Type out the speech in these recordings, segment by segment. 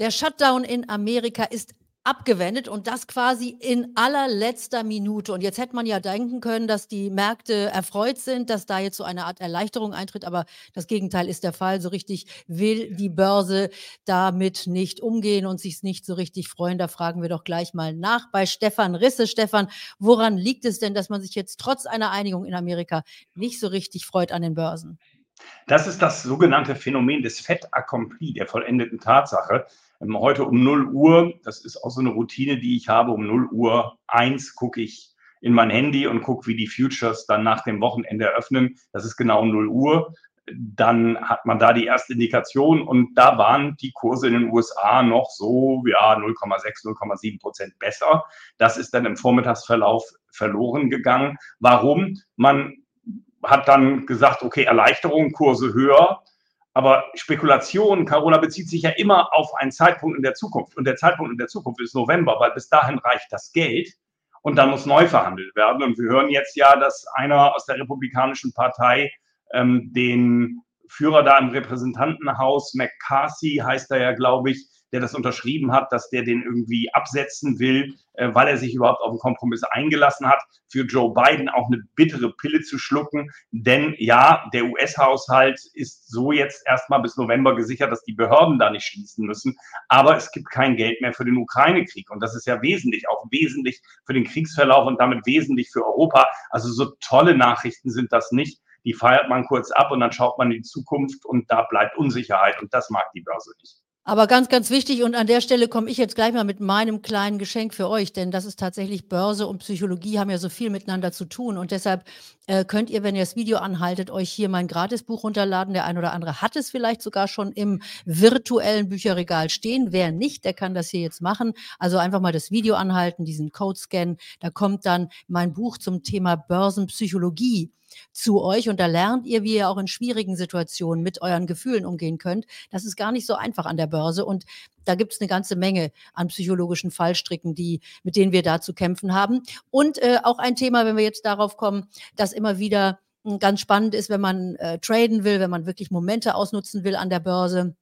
Der Shutdown in Amerika ist abgewendet und das quasi in allerletzter Minute. Und jetzt hätte man ja denken können, dass die Märkte erfreut sind, dass da jetzt so eine Art Erleichterung eintritt, aber das Gegenteil ist der Fall. So richtig will die Börse damit nicht umgehen und sich nicht so richtig freuen. Da fragen wir doch gleich mal nach bei Stefan Risse. Stefan, woran liegt es denn, dass man sich jetzt trotz einer Einigung in Amerika nicht so richtig freut an den Börsen? Das ist das sogenannte Phänomen des Fait accompli, der vollendeten Tatsache. Ähm, heute um 0 Uhr, das ist auch so eine Routine, die ich habe, um 0 Uhr 1 gucke ich in mein Handy und gucke, wie die Futures dann nach dem Wochenende eröffnen. Das ist genau 0 Uhr. Dann hat man da die erste Indikation und da waren die Kurse in den USA noch so, ja, 0,6, 0,7 Prozent besser. Das ist dann im Vormittagsverlauf verloren gegangen. Warum? Man hat dann gesagt, okay, Erleichterung, Kurse höher. Aber Spekulation, Carola, bezieht sich ja immer auf einen Zeitpunkt in der Zukunft. Und der Zeitpunkt in der Zukunft ist November, weil bis dahin reicht das Geld und dann muss neu verhandelt werden. Und wir hören jetzt ja, dass einer aus der Republikanischen Partei ähm, den Führer da im Repräsentantenhaus, McCarthy heißt er ja, glaube ich, der das unterschrieben hat, dass der den irgendwie absetzen will, äh, weil er sich überhaupt auf einen Kompromiss eingelassen hat, für Joe Biden auch eine bittere Pille zu schlucken. Denn ja, der US-Haushalt ist so jetzt erstmal bis November gesichert, dass die Behörden da nicht schließen müssen. Aber es gibt kein Geld mehr für den Ukraine-Krieg. Und das ist ja wesentlich, auch wesentlich für den Kriegsverlauf und damit wesentlich für Europa. Also so tolle Nachrichten sind das nicht die feiert man kurz ab und dann schaut man in die Zukunft und da bleibt Unsicherheit und das mag die Börse nicht. Aber ganz, ganz wichtig, und an der Stelle komme ich jetzt gleich mal mit meinem kleinen Geschenk für euch, denn das ist tatsächlich Börse und Psychologie haben ja so viel miteinander zu tun. Und deshalb äh, könnt ihr, wenn ihr das Video anhaltet, euch hier mein Gratisbuch runterladen. Der ein oder andere hat es vielleicht sogar schon im virtuellen Bücherregal stehen. Wer nicht, der kann das hier jetzt machen. Also einfach mal das Video anhalten, diesen Code scannen. Da kommt dann mein Buch zum Thema Börsenpsychologie zu euch und da lernt ihr, wie ihr auch in schwierigen Situationen mit euren Gefühlen umgehen könnt. Das ist gar nicht so einfach an der Börse und da gibt es eine ganze Menge an psychologischen Fallstricken, die, mit denen wir da zu kämpfen haben. Und äh, auch ein Thema, wenn wir jetzt darauf kommen, dass immer wieder hm, ganz spannend ist, wenn man äh, traden will, wenn man wirklich Momente ausnutzen will an der Börse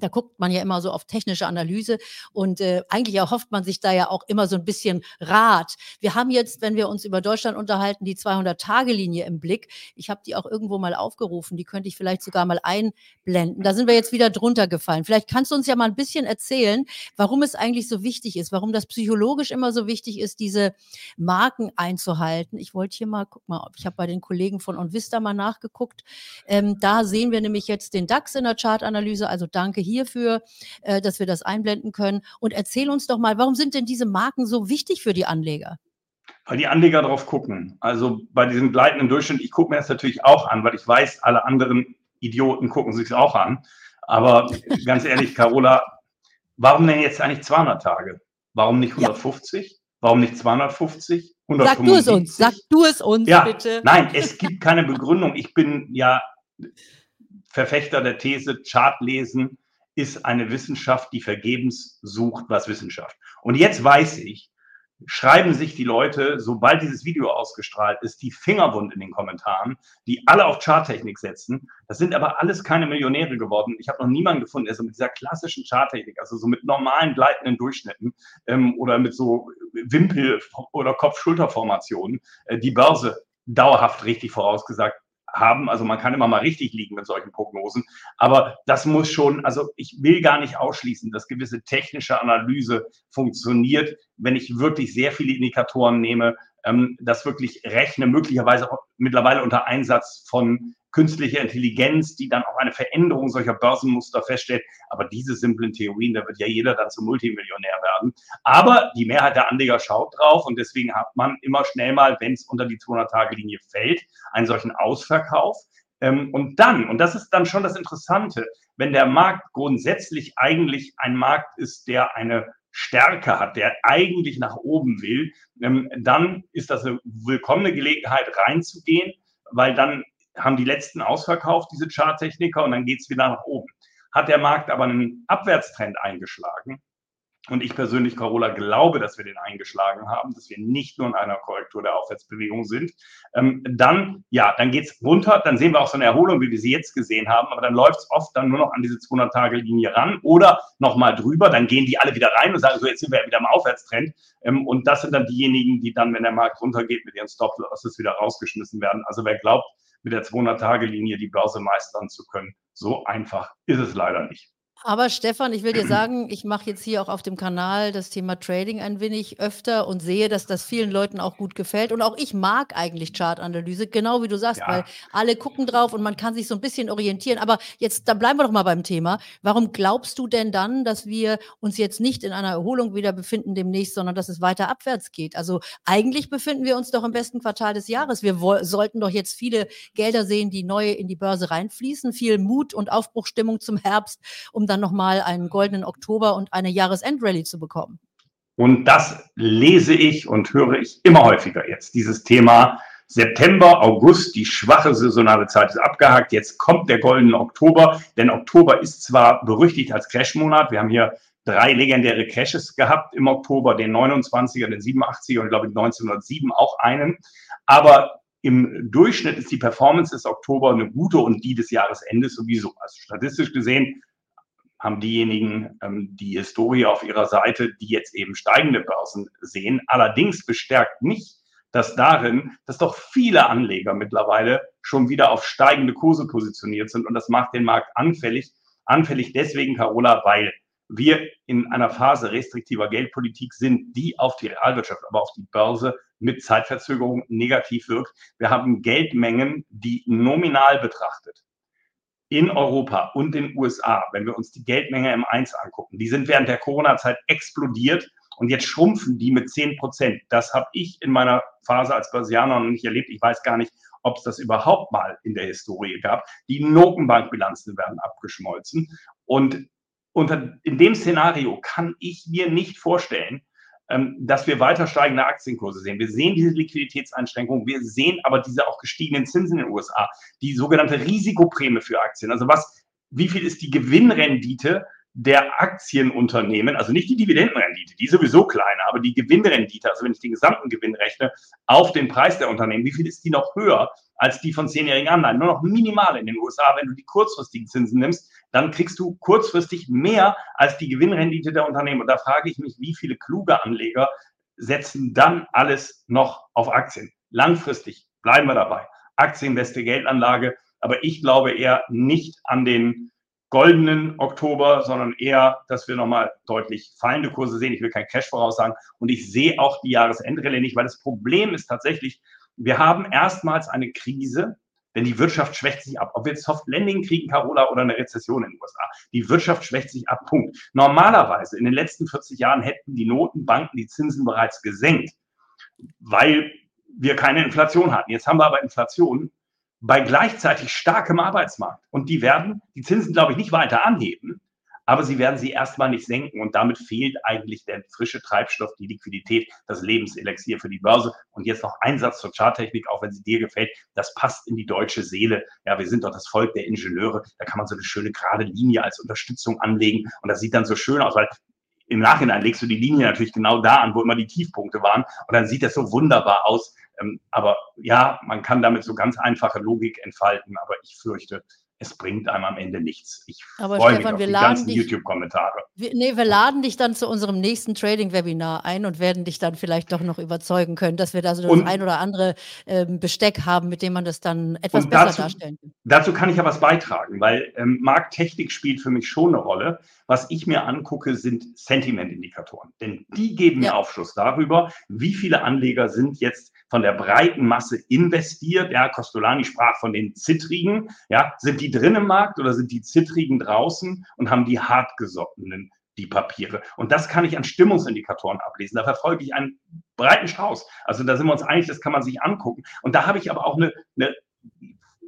da guckt man ja immer so auf technische Analyse und äh, eigentlich erhofft man sich da ja auch immer so ein bisschen Rat. Wir haben jetzt, wenn wir uns über Deutschland unterhalten, die 200-Tage-Linie im Blick. Ich habe die auch irgendwo mal aufgerufen, die könnte ich vielleicht sogar mal einblenden. Da sind wir jetzt wieder drunter gefallen. Vielleicht kannst du uns ja mal ein bisschen erzählen, warum es eigentlich so wichtig ist, warum das psychologisch immer so wichtig ist, diese Marken einzuhalten. Ich wollte hier mal, guck mal, ich habe bei den Kollegen von OnVista mal nachgeguckt. Ähm, da sehen wir nämlich jetzt den DAX in der Chartanalyse, also danke hierfür, äh, dass wir das einblenden können. Und erzähl uns doch mal, warum sind denn diese Marken so wichtig für die Anleger? Weil die Anleger drauf gucken. Also bei diesem gleitenden Durchschnitt, ich gucke mir das natürlich auch an, weil ich weiß, alle anderen Idioten gucken sich es auch an. Aber ganz ehrlich, Carola, warum denn jetzt eigentlich 200 Tage? Warum nicht 150? Ja. Warum nicht 250? 175? Sag du es uns, sag du es uns ja, bitte. Nein, es gibt keine Begründung. Ich bin ja Verfechter der These, Chart lesen ist eine Wissenschaft, die vergebens sucht, was Wissenschaft. Und jetzt weiß ich, schreiben sich die Leute, sobald dieses Video ausgestrahlt ist, die Fingerwund in den Kommentaren, die alle auf Charttechnik setzen. Das sind aber alles keine Millionäre geworden. Ich habe noch niemanden gefunden, der so mit dieser klassischen Charttechnik, also so mit normalen gleitenden Durchschnitten ähm, oder mit so Wimpel- oder Kopf-Schulter-Formationen äh, die Börse dauerhaft richtig vorausgesagt haben. Also man kann immer mal richtig liegen mit solchen Prognosen. Aber das muss schon, also ich will gar nicht ausschließen, dass gewisse technische Analyse funktioniert, wenn ich wirklich sehr viele Indikatoren nehme, ähm, das wirklich rechne, möglicherweise auch mittlerweile unter Einsatz von künstliche Intelligenz, die dann auch eine Veränderung solcher Börsenmuster feststellt. Aber diese simplen Theorien, da wird ja jeder dann zum Multimillionär werden. Aber die Mehrheit der Anleger schaut drauf und deswegen hat man immer schnell mal, wenn es unter die 200-Tage-Linie fällt, einen solchen Ausverkauf. Ähm, und dann, und das ist dann schon das Interessante, wenn der Markt grundsätzlich eigentlich ein Markt ist, der eine Stärke hat, der eigentlich nach oben will, ähm, dann ist das eine willkommene Gelegenheit reinzugehen, weil dann haben die letzten ausverkauft, diese Charttechniker, und dann geht es wieder nach oben. Hat der Markt aber einen Abwärtstrend eingeschlagen, Und ich persönlich, Carola, glaube, dass wir den eingeschlagen haben, dass wir nicht nur in einer Korrektur der Aufwärtsbewegung sind. Ähm, dann, ja, dann geht's runter, dann sehen wir auch so eine Erholung, wie wir sie jetzt gesehen haben, aber dann läuft's oft dann nur noch an diese 200-Tage-Linie ran oder nochmal drüber, dann gehen die alle wieder rein und sagen, so, jetzt sind wir ja wieder im Aufwärtstrend. Ähm, und das sind dann diejenigen, die dann, wenn der Markt runtergeht, mit ihren Stop-Losses wieder rausgeschmissen werden. Also wer glaubt, mit der 200-Tage-Linie die Börse meistern zu können, so einfach ist es leider nicht. Aber Stefan, ich will dir sagen, ich mache jetzt hier auch auf dem Kanal das Thema Trading ein wenig öfter und sehe, dass das vielen Leuten auch gut gefällt. Und auch ich mag eigentlich Chartanalyse, genau wie du sagst, ja. weil alle gucken drauf und man kann sich so ein bisschen orientieren. Aber jetzt, dann bleiben wir doch mal beim Thema. Warum glaubst du denn dann, dass wir uns jetzt nicht in einer Erholung wieder befinden demnächst, sondern dass es weiter abwärts geht? Also eigentlich befinden wir uns doch im besten Quartal des Jahres. Wir sollten doch jetzt viele Gelder sehen, die neu in die Börse reinfließen, viel Mut und Aufbruchstimmung zum Herbst, um dann nochmal einen goldenen Oktober und eine Jahresendrallye zu bekommen. Und das lese ich und höre ich immer häufiger jetzt. Dieses Thema September, August, die schwache saisonale Zeit ist abgehakt. Jetzt kommt der goldene Oktober, denn Oktober ist zwar berüchtigt als Crashmonat. Wir haben hier drei legendäre Crashes gehabt im Oktober, den 29er, den 87er und glaube ich 1907 auch einen. Aber im Durchschnitt ist die Performance des Oktober eine gute und die des Jahresendes sowieso. Also statistisch gesehen haben diejenigen ähm, die Historie auf ihrer Seite, die jetzt eben steigende Börsen sehen. Allerdings bestärkt mich das darin, dass doch viele Anleger mittlerweile schon wieder auf steigende Kurse positioniert sind und das macht den Markt anfällig. Anfällig deswegen, Carola, weil wir in einer Phase restriktiver Geldpolitik sind, die auf die Realwirtschaft, aber auf die Börse mit Zeitverzögerung negativ wirkt. Wir haben Geldmengen, die nominal betrachtet in Europa und den USA, wenn wir uns die Geldmenge M1 angucken, die sind während der Corona-Zeit explodiert und jetzt schrumpfen die mit 10 Prozent. Das habe ich in meiner Phase als Börsianer noch nicht erlebt. Ich weiß gar nicht, ob es das überhaupt mal in der Historie gab. Die Notenbankbilanzen werden abgeschmolzen. Und unter, in dem Szenario kann ich mir nicht vorstellen, dass wir weiter steigende Aktienkurse sehen. Wir sehen diese Liquiditätseinschränkungen, wir sehen aber diese auch gestiegenen Zinsen in den USA, die sogenannte Risikoprämie für Aktien. Also was, wie viel ist die Gewinnrendite der Aktienunternehmen, also nicht die Dividendenrendite, die ist sowieso kleiner, aber die Gewinnrendite, also wenn ich den gesamten Gewinn rechne, auf den Preis der Unternehmen, wie viel ist die noch höher als die von zehnjährigen Anleihen? Nur noch minimal in den USA. Wenn du die kurzfristigen Zinsen nimmst, dann kriegst du kurzfristig mehr als die Gewinnrendite der Unternehmen. Und da frage ich mich, wie viele kluge Anleger setzen dann alles noch auf Aktien? Langfristig bleiben wir dabei. Aktien, beste Geldanlage. Aber ich glaube eher nicht an den goldenen Oktober, sondern eher, dass wir nochmal deutlich fallende Kurse sehen. Ich will kein Cash voraussagen. Und ich sehe auch die Jahresendrallye nicht, weil das Problem ist tatsächlich, wir haben erstmals eine Krise, denn die Wirtschaft schwächt sich ab. Ob wir jetzt Soft Landing kriegen, Carola, oder eine Rezession in den USA. Die Wirtschaft schwächt sich ab. Punkt. Normalerweise in den letzten 40 Jahren hätten die Notenbanken die Zinsen bereits gesenkt, weil wir keine Inflation hatten. Jetzt haben wir aber Inflation bei gleichzeitig starkem Arbeitsmarkt. Und die werden die Zinsen, glaube ich, nicht weiter anheben, aber sie werden sie erstmal nicht senken. Und damit fehlt eigentlich der frische Treibstoff, die Liquidität, das Lebenselixier für die Börse. Und jetzt noch ein Satz zur Charttechnik, auch wenn sie dir gefällt. Das passt in die deutsche Seele. Ja, wir sind doch das Volk der Ingenieure. Da kann man so eine schöne gerade Linie als Unterstützung anlegen. Und das sieht dann so schön aus, weil im Nachhinein legst du die Linie natürlich genau da an, wo immer die Tiefpunkte waren. Und dann sieht das so wunderbar aus. Ähm, aber ja, man kann damit so ganz einfache Logik entfalten, aber ich fürchte, es bringt einem am Ende nichts. Ich Aber freue Stefan, mich auf die ganzen YouTube-Kommentare. Nee, wir laden dich dann zu unserem nächsten Trading-Webinar ein und werden dich dann vielleicht doch noch überzeugen können, dass wir da so das ein oder andere ähm, Besteck haben, mit dem man das dann etwas besser dazu, darstellen kann. Dazu kann ich ja was beitragen, weil ähm, Markttechnik spielt für mich schon eine Rolle. Was ich mir angucke, sind Sentiment-Indikatoren. Denn die geben mir Aufschluss darüber, wie viele Anleger sind jetzt von der breiten Masse investiert. Ja, Costolani sprach von den Zittrigen. Ja, sind die drin im Markt oder sind die Zittrigen draußen und haben die hartgesottenen die Papiere. Und das kann ich an Stimmungsindikatoren ablesen. Da verfolge ich einen breiten Strauß. Also da sind wir uns einig, das kann man sich angucken. Und da habe ich aber auch eine, eine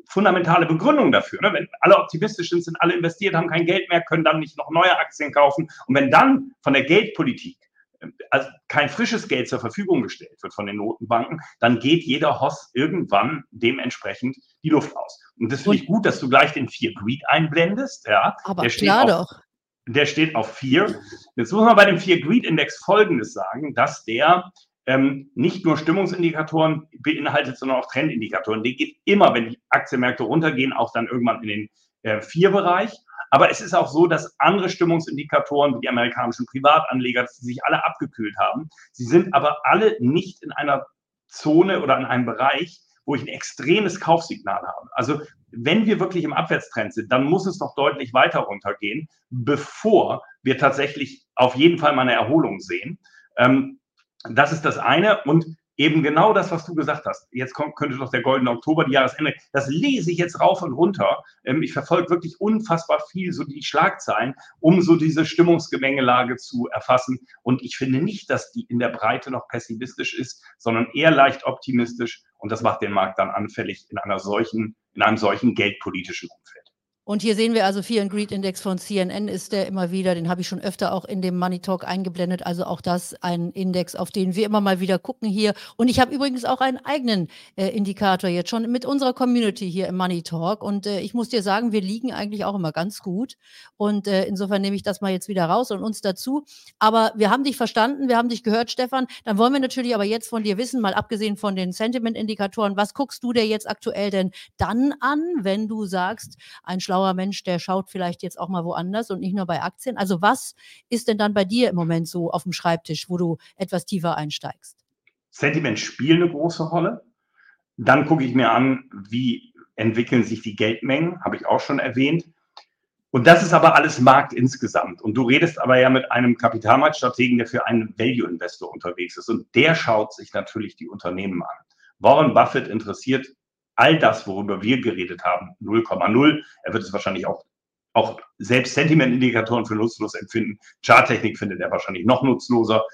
fundamentale Begründung dafür. Ne? Wenn alle optimistisch sind, sind alle investiert, haben kein Geld mehr, können dann nicht noch neue Aktien kaufen. Und wenn dann von der Geldpolitik äh, also kein frisches Geld zur Verfügung gestellt wird von den Notenbanken, dann geht jeder Hoss irgendwann dementsprechend die Luft aus. Und das finde ich gut, dass du gleich den Fear Greed einblendest. Ja, aber klar doch. Der steht auf vier. Jetzt muss man bei dem Fear Greed Index Folgendes sagen, dass der ähm, nicht nur Stimmungsindikatoren beinhaltet, sondern auch Trendindikatoren. Der geht immer, wenn die Aktienmärkte runtergehen, auch dann irgendwann in den äh, Vier-Bereich. Aber es ist auch so, dass andere Stimmungsindikatoren, wie die amerikanischen Privatanleger, die sich alle abgekühlt haben. Sie sind aber alle nicht in einer Zone oder in einem Bereich, wo ich ein extremes Kaufsignal habe. Also wenn wir wirklich im Abwärtstrend sind, dann muss es doch deutlich weiter runtergehen, bevor wir tatsächlich auf jeden Fall mal eine Erholung sehen. Ähm, das ist das eine. Und eben genau das, was du gesagt hast. Jetzt kommt, könnte doch der goldene Oktober, die Jahresende. Das lese ich jetzt rauf und runter. Ähm, ich verfolge wirklich unfassbar viel so die Schlagzeilen, um so diese Stimmungsgemengelage zu erfassen. Und ich finde nicht, dass die in der Breite noch pessimistisch ist, sondern eher leicht optimistisch. Und das macht den Markt dann anfällig in einer solchen, in einem solchen geldpolitischen Umfeld. Und hier sehen wir also Fear and Greed Index von CNN ist der immer wieder, den habe ich schon öfter auch in dem Money Talk eingeblendet. Also auch das ein Index, auf den wir immer mal wieder gucken hier. Und ich habe übrigens auch einen eigenen äh, Indikator jetzt schon mit unserer Community hier im Money Talk. Und äh, ich muss dir sagen, wir liegen eigentlich auch immer ganz gut. Und äh, insofern nehme ich das mal jetzt wieder raus und uns dazu. Aber wir haben dich verstanden, wir haben dich gehört, Stefan. Dann wollen wir natürlich aber jetzt von dir wissen, mal abgesehen von den Sentiment-Indikatoren, was guckst du dir jetzt aktuell denn dann an, wenn du sagst, ein Schlag schlauer Mensch, der schaut vielleicht jetzt auch mal woanders und nicht nur bei Aktien. Also was ist denn dann bei dir im Moment so auf dem Schreibtisch, wo du etwas tiefer einsteigst? Sentiment spielt eine große Rolle. Dann gucke ich mir an, wie entwickeln sich die Geldmengen, habe ich auch schon erwähnt. Und das ist aber alles Markt insgesamt. Und du redest aber ja mit einem Kapitalmarktstrategen, der für einen Value-Investor unterwegs ist. Und der schaut sich natürlich die Unternehmen an. Warren Buffett interessiert all das, worüber wir geredet haben, 0,0. Er wird es wahrscheinlich auch, auch selbst Sentimentindikatoren für nutzlos empfinden. Charttechnik findet er wahrscheinlich noch nutzloser.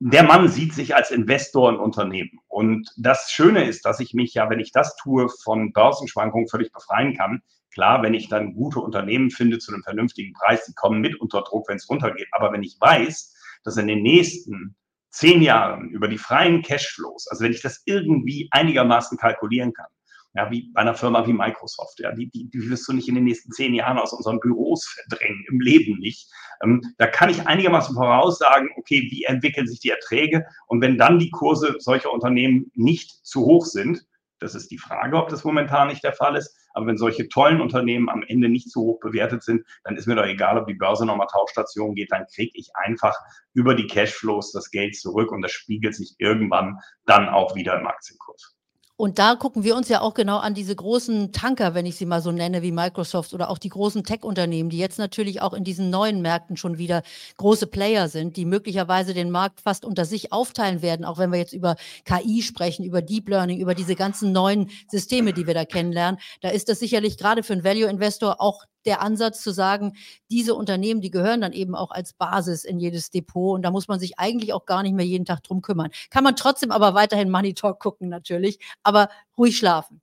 Der Mann sieht sich als Investor in Unternehmen. Und das Schöne ist, dass ich mich ja, wenn ich das tue, von Börsenschwankungen völlig befreien kann. Klar, wenn ich dann gute Unternehmen finde zu einem vernünftigen Preis, die kommen mit unter Druck, wenn es runtergeht. Aber wenn ich weiß, dass in den nächsten zehn Jahren über die freien Cashflows, also wenn ich das irgendwie einigermaßen kalkulieren kann, ja, wie bei einer Firma wie Microsoft. Ja, die, die, die wirst du nicht in den nächsten zehn Jahren aus unseren Büros verdrängen, im Leben nicht. Ähm, da kann ich einigermaßen voraussagen, okay, wie entwickeln sich die Erträge? Und wenn dann die Kurse solcher Unternehmen nicht zu hoch sind, das ist die Frage, ob das momentan nicht der Fall ist. Aber wenn solche tollen Unternehmen am Ende nicht zu hoch bewertet sind, dann ist mir doch egal, ob die Börse nochmal Tauschstation geht, dann kriege ich einfach über die Cashflows das Geld zurück und das spiegelt sich irgendwann dann auch wieder im Aktienkurs. Und da gucken wir uns ja auch genau an diese großen Tanker, wenn ich sie mal so nenne, wie Microsoft oder auch die großen Tech-Unternehmen, die jetzt natürlich auch in diesen neuen Märkten schon wieder große Player sind, die möglicherweise den Markt fast unter sich aufteilen werden, auch wenn wir jetzt über KI sprechen, über Deep Learning, über diese ganzen neuen Systeme, die wir da kennenlernen. Da ist das sicherlich gerade für einen Value-Investor auch der Ansatz zu sagen, diese Unternehmen, die gehören dann eben auch als Basis in jedes Depot und da muss man sich eigentlich auch gar nicht mehr jeden Tag drum kümmern. Kann man trotzdem aber weiterhin Money Talk gucken natürlich, aber ruhig schlafen.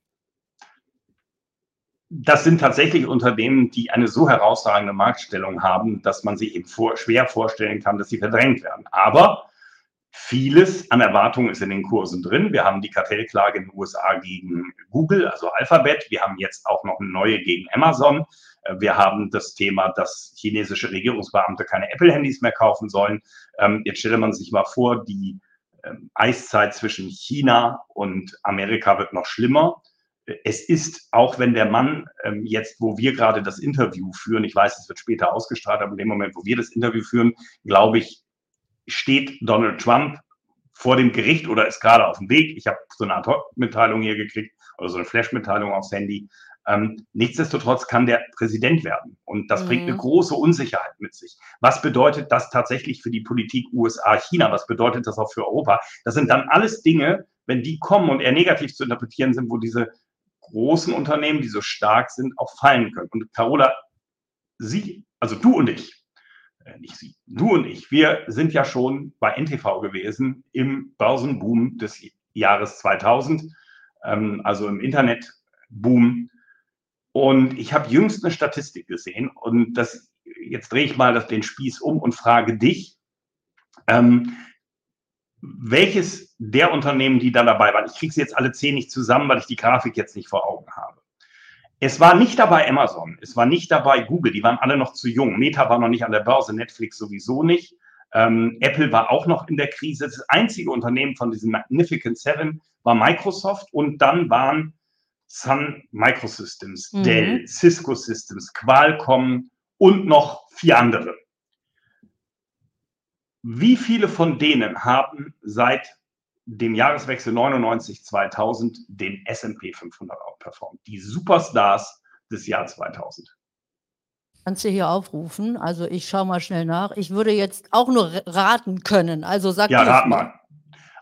Das sind tatsächlich Unternehmen, die eine so herausragende Marktstellung haben, dass man sich eben vor, schwer vorstellen kann, dass sie verdrängt werden. Aber Vieles an Erwartungen ist in den Kursen drin. Wir haben die Kartellklage in den USA gegen Google, also Alphabet. Wir haben jetzt auch noch eine neue gegen Amazon. Äh, wir haben das Thema, dass chinesische Regierungsbeamte keine Apple-Handys mehr kaufen sollen. Ähm, jetzt stelle man sich mal vor, die ähm, Eiszeit zwischen China und Amerika wird noch schlimmer. Es ist, auch wenn der Mann ähm, jetzt, wo wir gerade das Interview führen, ich weiß, es wird später ausgestrahlt, aber in dem Moment, wo wir das Interview führen, glaube ich, steht Donald Trump vor dem Gericht oder ist gerade auf dem Weg. Ich habe so eine Ad-Hoc-Mitteilung hier gekriegt oder so eine Flash-Mitteilung aufs Handy. Ähm, nichtsdestotrotz kann der Präsident werden. Und das mhm. bringt eine mhm. große Unsicherheit mit sich. Was bedeutet das tatsächlich für die Politik USA, China? Was bedeutet das auch für Europa? Das sind dann alles Dinge, wenn die kommen und eher negativ zu interpretieren sind, wo diese großen Unternehmen, die so stark sind, auch fallen können. Und Carola, Sie, also du und ich, äh, nicht Sie, du und ich, wir sind ja schon bei NTV gewesen im Börsenboom des Jahres 2000, ähm, also im Internetboom. Und ich habe jüngst eine Statistik gesehen und das, jetzt drehe ich mal den Spieß um und frage dich, ähm, welches der Unternehmen, die da dabei waren, ich kriege sie jetzt alle zehn nicht zusammen, weil ich die Grafik jetzt nicht vor Augen habe. Es war nicht dabei Amazon, es war nicht dabei Google, die waren alle noch zu jung. Meta war noch nicht an der Börse, Netflix sowieso nicht. Ähm, Apple war auch noch in der Krise. Das einzige Unternehmen von diesen Magnificent Seven war Microsoft und dann waren Sun Microsystems, mhm. Dell, Cisco Systems, Qualcomm und noch vier andere. Wie viele von denen haben seit dem Jahreswechsel 99-2000 den S&P 500 outperformt? Die Superstars des Jahr 2000. Kannst du hier aufrufen? Also ich schaue mal schnell nach. Ich würde jetzt auch nur raten können. Also sag Ja, rat mal.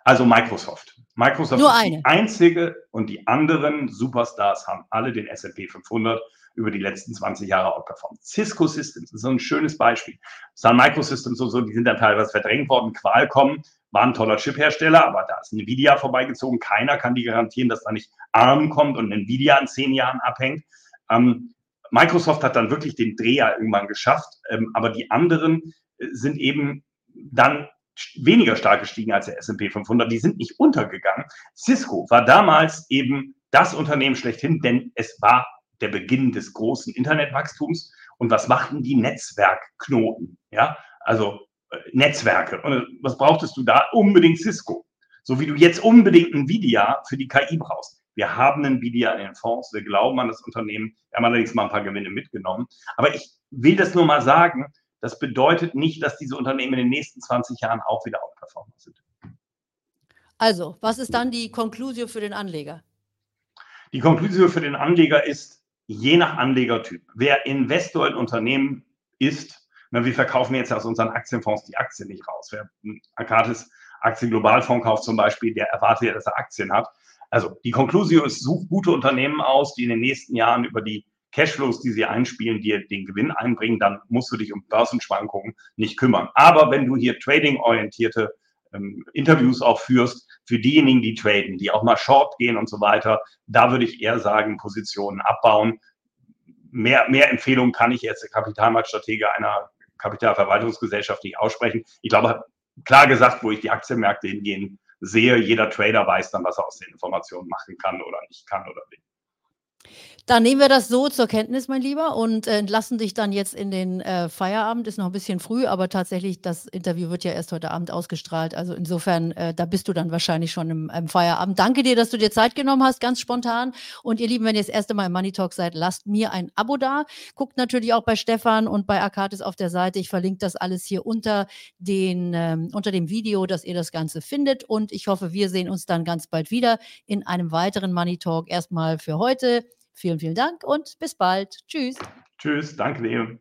Also Microsoft. Microsoft nur ist eine. die einzige und die anderen Superstars haben alle den S&P 500 über die letzten 20 Jahre outperformt. Cisco Systems ist so ein schönes Beispiel. Sun Microsystems und so, die sind dann teilweise verdrängt worden. Qualcomm war ein toller Chiphersteller, aber da ist Nvidia vorbeigezogen. Keiner kann die garantieren, dass da nicht ARM kommt und Nvidia in zehn Jahren abhängt. Ähm, Microsoft hat dann wirklich den Dreher irgendwann geschafft, ähm, aber die anderen äh, sind eben dann weniger stark gestiegen als der S&P 500. Die sind nicht untergegangen. Cisco war damals eben das Unternehmen schlechthin, denn es war der Beginn des großen Internetwachstums. Und was machten die Netzwerkknoten? Ja, also äh, Netzwerke. Und äh, was brauchtest du da? Unbedingt Cisco. So wie du jetzt unbedingt Nvidia für die KI brauchst. Wir haben Nvidia in den Fonds, wir glauben an das Unternehmen. Wir haben allerdings mal ein paar Gewinne mitgenommen. Aber ich will das nur mal sagen, das bedeutet nicht, dass diese Unternehmen in den nächsten 20 Jahren auch wieder outperformer sind. Also, was ist dann die Konklusion für den Anleger? Die Konklusion für den Anleger ist, je nach Anlegertyp, wer Investor in Unternehmen ist, na, wir verkaufen jetzt aus unseren Aktienfonds die Aktien nicht raus. Wer Akatis Aktienglobalfonds kauft zum Beispiel, der erwartet ja, dass er Aktien hat. Also die Konklusion ist, such gute Unternehmen aus, die in den nächsten Jahren über die Cashflows, die sie einspielen, dir den Gewinn einbringen, dann musst du dich um Börsenschwankungen nicht kümmern. Aber wenn du hier trading-orientierte ähm, Interviews auch führst, für diejenigen, die traden, die auch mal short gehen und so weiter, da würde ich eher sagen, Positionen abbauen. Mehr, mehr Empfehlungen kann ich jetzt der Kapitalmarktstratege einer Kapitalverwaltungsgesellschaft nicht aussprechen. Ich glaube, klar gesagt, wo ich die Aktienmärkte hingehen sehe, jeder Trader weiß dann, was er aus den Informationen machen kann oder nicht kann oder will. Dann nehmen wir das so zur Kenntnis, mein Lieber, und äh, entlassen dich dann jetzt in den äh, Feierabend. Ist noch ein bisschen früh, aber tatsächlich, das Interview wird ja erst heute Abend ausgestrahlt. Also insofern, äh, da bist du dann wahrscheinlich schon im, im, Feierabend. Danke dir, dass du dir Zeit genommen hast, ganz spontan. Und ihr Lieben, wenn ihr das erste Mal im Money Talk seid, lasst mir ein Abo da. Guckt natürlich auch bei Stefan und bei Akatis auf der Seite. Ich verlinke das alles hier unter, den, ähm, unter dem Video, dass ihr das Ganze findet. Und ich hoffe, wir sehen uns dann ganz bald wieder in einem weiteren Money Talk. Erstmal für heute. Vielen, vielen Dank und bis bald. Tschüss. Tschüss, danke dir.